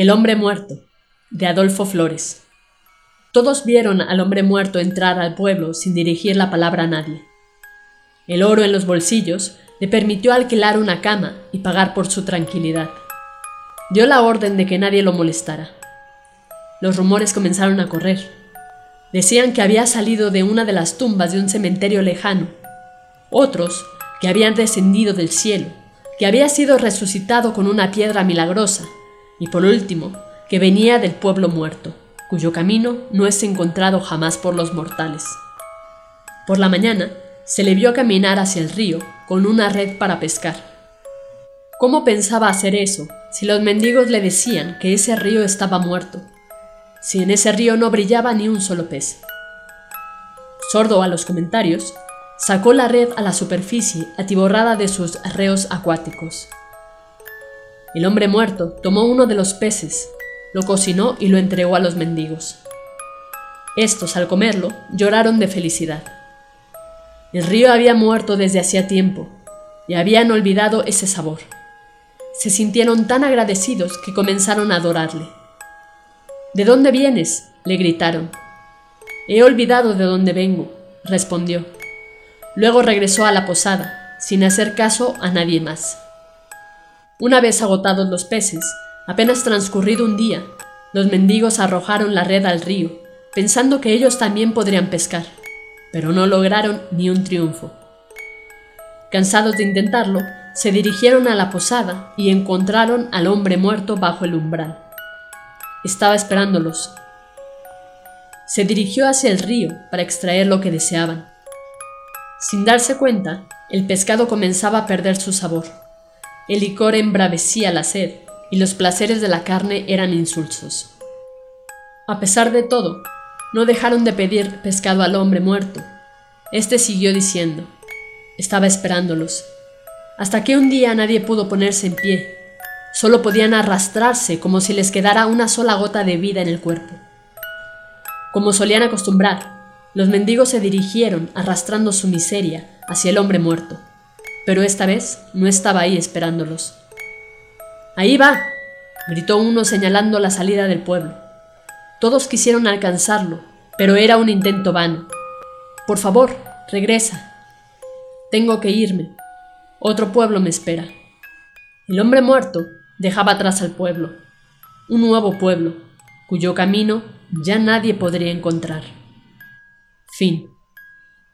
El hombre muerto, de Adolfo Flores. Todos vieron al hombre muerto entrar al pueblo sin dirigir la palabra a nadie. El oro en los bolsillos le permitió alquilar una cama y pagar por su tranquilidad. Dio la orden de que nadie lo molestara. Los rumores comenzaron a correr. Decían que había salido de una de las tumbas de un cementerio lejano. Otros que habían descendido del cielo, que había sido resucitado con una piedra milagrosa y por último, que venía del pueblo muerto, cuyo camino no es encontrado jamás por los mortales. Por la mañana se le vio caminar hacia el río con una red para pescar. ¿Cómo pensaba hacer eso si los mendigos le decían que ese río estaba muerto? Si en ese río no brillaba ni un solo pez. Sordo a los comentarios, sacó la red a la superficie atiborrada de sus reos acuáticos. El hombre muerto tomó uno de los peces, lo cocinó y lo entregó a los mendigos. Estos, al comerlo, lloraron de felicidad. El río había muerto desde hacía tiempo y habían olvidado ese sabor. Se sintieron tan agradecidos que comenzaron a adorarle. ¿De dónde vienes? le gritaron. He olvidado de dónde vengo, respondió. Luego regresó a la posada, sin hacer caso a nadie más. Una vez agotados los peces, apenas transcurrido un día, los mendigos arrojaron la red al río, pensando que ellos también podrían pescar, pero no lograron ni un triunfo. Cansados de intentarlo, se dirigieron a la posada y encontraron al hombre muerto bajo el umbral. Estaba esperándolos. Se dirigió hacia el río para extraer lo que deseaban. Sin darse cuenta, el pescado comenzaba a perder su sabor. El licor embravecía la sed y los placeres de la carne eran insulsos. A pesar de todo, no dejaron de pedir pescado al hombre muerto. Este siguió diciendo, estaba esperándolos, hasta que un día nadie pudo ponerse en pie, solo podían arrastrarse como si les quedara una sola gota de vida en el cuerpo. Como solían acostumbrar, los mendigos se dirigieron arrastrando su miseria hacia el hombre muerto pero esta vez no estaba ahí esperándolos. Ahí va, gritó uno señalando la salida del pueblo. Todos quisieron alcanzarlo, pero era un intento vano. Por favor, regresa. Tengo que irme. Otro pueblo me espera. El hombre muerto dejaba atrás al pueblo, un nuevo pueblo, cuyo camino ya nadie podría encontrar. Fin.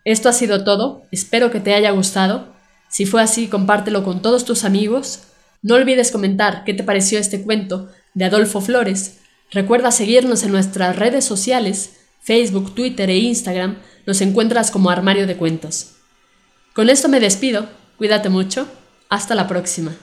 Esto ha sido todo, espero que te haya gustado si fue así, compártelo con todos tus amigos. No olvides comentar qué te pareció este cuento de Adolfo Flores. Recuerda seguirnos en nuestras redes sociales, Facebook, Twitter e Instagram. Nos encuentras como Armario de Cuentos. Con esto me despido. Cuídate mucho. Hasta la próxima.